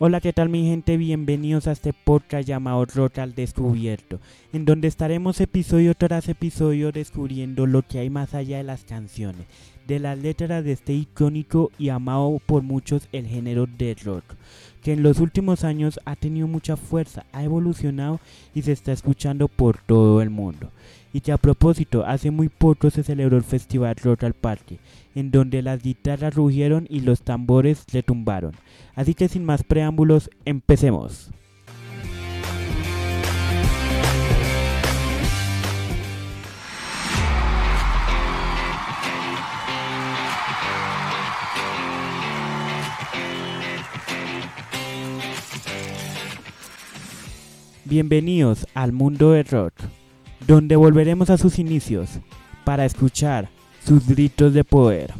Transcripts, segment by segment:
Hola, ¿qué tal mi gente? Bienvenidos a este podcast llamado Rock al Descubierto, en donde estaremos episodio tras episodio descubriendo lo que hay más allá de las canciones, de las letras de este icónico y amado por muchos el género de rock, que en los últimos años ha tenido mucha fuerza, ha evolucionado y se está escuchando por todo el mundo. Y que a propósito, hace muy poco se celebró el Festival Rock al Parque, en donde las guitarras rugieron y los tambores retumbaron. Así que sin más preámbulos, empecemos. Bienvenidos al mundo del rock, donde volveremos a sus inicios para escuchar sus gritos de poder.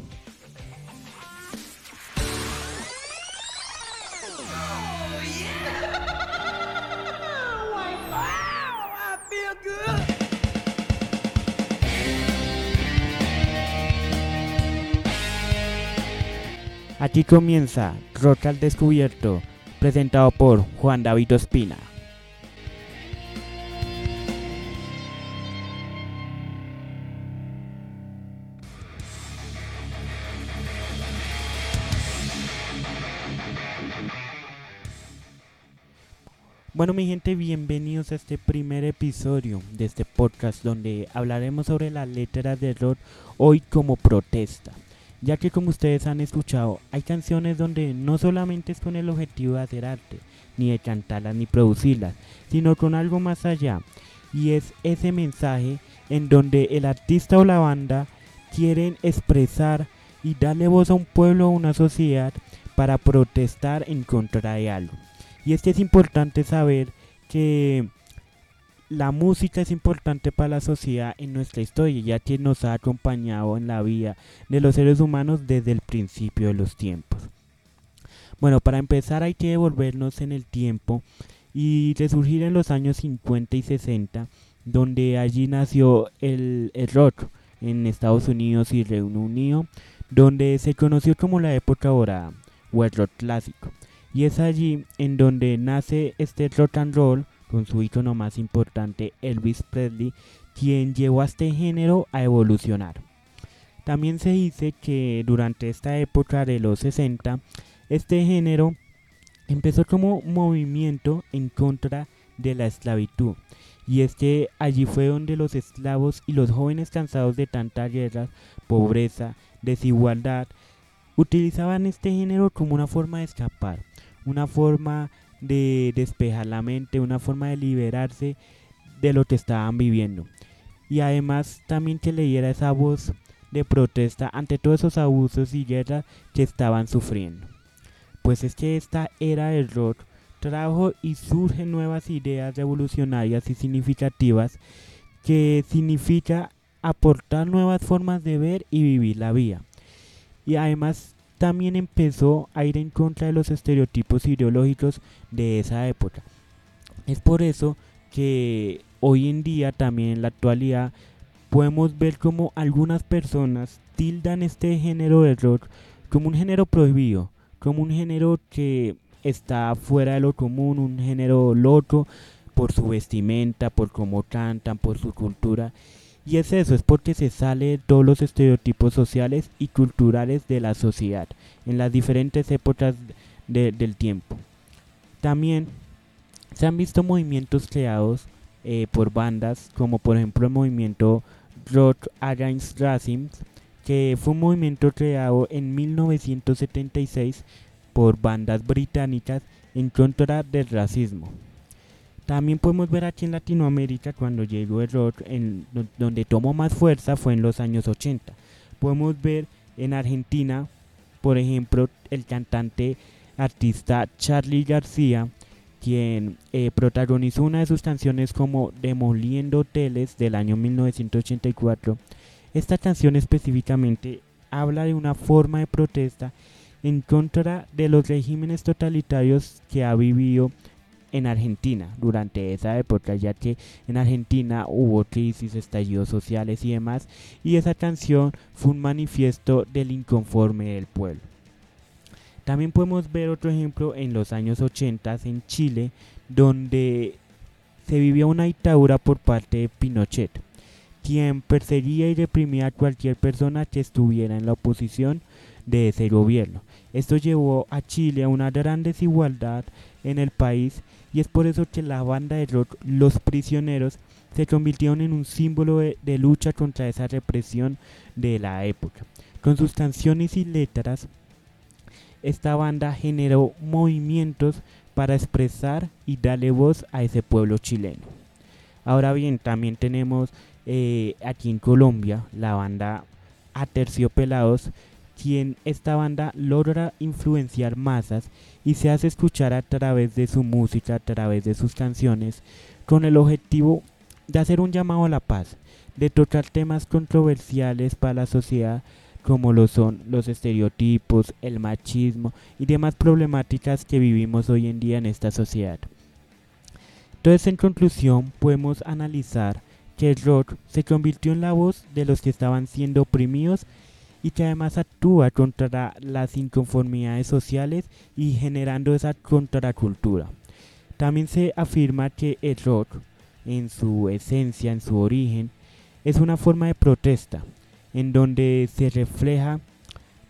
Aquí comienza Rock al Descubierto, presentado por Juan David Ospina. Bueno mi gente, bienvenidos a este primer episodio de este podcast donde hablaremos sobre las letras de rock hoy como protesta. Ya que como ustedes han escuchado, hay canciones donde no solamente es con el objetivo de hacer arte, ni de cantarlas ni producirlas, sino con algo más allá. Y es ese mensaje en donde el artista o la banda quieren expresar y darle voz a un pueblo o una sociedad para protestar en contra de algo. Y es que es importante saber que la música es importante para la sociedad en nuestra historia, ya que nos ha acompañado en la vida de los seres humanos desde el principio de los tiempos. Bueno, para empezar hay que devolvernos en el tiempo y resurgir en los años 50 y 60, donde allí nació el, rock en Estados Unidos y Reino Unido, donde se conoció como la época dorada o el rock clásico. Y es allí en donde nace este rock and roll con su ícono más importante Elvis Presley, quien llevó a este género a evolucionar. También se dice que durante esta época de los 60, este género empezó como movimiento en contra de la esclavitud. Y es que allí fue donde los esclavos y los jóvenes cansados de tanta guerra, pobreza, desigualdad, utilizaban este género como una forma de escapar, una forma de despejar la mente, una forma de liberarse de lo que estaban viviendo. Y además también que le diera esa voz de protesta ante todos esos abusos y guerras que estaban sufriendo. Pues es que esta era del rock trajo y surgen nuevas ideas revolucionarias y significativas que significa aportar nuevas formas de ver y vivir la vida. Y además también empezó a ir en contra de los estereotipos ideológicos de esa época. Es por eso que hoy en día, también en la actualidad, podemos ver como algunas personas tildan este género de rock como un género prohibido, como un género que está fuera de lo común, un género loco por su vestimenta, por cómo cantan, por su cultura. Y es eso, es porque se sale de todos los estereotipos sociales y culturales de la sociedad en las diferentes épocas del tiempo. También se han visto movimientos creados eh, por bandas como por ejemplo el movimiento Rock Against Racism, que fue un movimiento creado en 1976 por bandas británicas en contra del racismo. También podemos ver aquí en Latinoamérica cuando llegó el rock, en, donde tomó más fuerza fue en los años 80. Podemos ver en Argentina, por ejemplo, el cantante artista Charlie García, quien eh, protagonizó una de sus canciones como Demoliendo Hoteles del año 1984. Esta canción específicamente habla de una forma de protesta en contra de los regímenes totalitarios que ha vivido en Argentina durante esa época, ya que en Argentina hubo crisis, estallidos sociales y demás, y esa canción fue un manifiesto del inconforme del pueblo. También podemos ver otro ejemplo en los años 80 en Chile, donde se vivía una dictadura por parte de Pinochet, quien perseguía y reprimía a cualquier persona que estuviera en la oposición de ese gobierno. Esto llevó a Chile a una gran desigualdad en el país y es por eso que la banda de rock Los Prisioneros se convirtieron en un símbolo de, lucha contra esa represión de la época. Con sus canciones y letras, esta banda generó movimientos para expresar y darle voz a ese pueblo chileno. Ahora bien, también tenemos eh, aquí en Colombia la banda Aterciopelados, quien esta banda logra influenciar masas y se hace escuchar a través de su música, a través de sus canciones, con el objetivo de hacer un llamado a la paz, de tocar temas controversiales para la sociedad como lo son los estereotipos, el machismo y demás problemáticas que vivimos hoy en día en esta sociedad. Entonces, en conclusión, podemos analizar que el rock se convirtió en la voz de los que estaban siendo oprimidos y que además actúa contra las inconformidades sociales y generando esa contracultura. También se afirma que el rock, en su esencia, en su origen, es una forma de protesta, en donde se refleja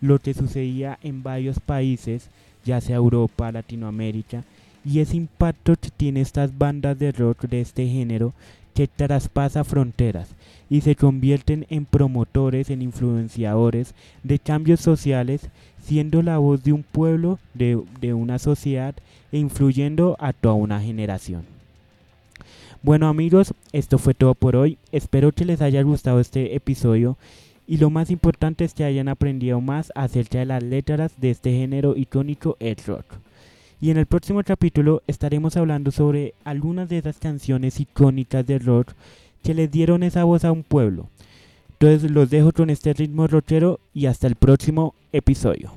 lo que sucedía en varios países, ya sea Europa, Latinoamérica, y ese impacto que tiene estas bandas de rock de este género que traspasa fronteras y se convierten en promotores, en influenciadores de cambios sociales, siendo la voz de un pueblo, de, de una sociedad e influyendo a toda una generación. Bueno amigos, esto fue todo por hoy. Espero que les haya gustado este episodio y lo más importante es que hayan aprendido más acerca de las letras de este género icónico el rock. Y en el próximo capítulo estaremos hablando sobre algunas de esas canciones icónicas del rock que les dieron esa voz a un pueblo. Entonces los dejo con este ritmo rockero y hasta el próximo episodio.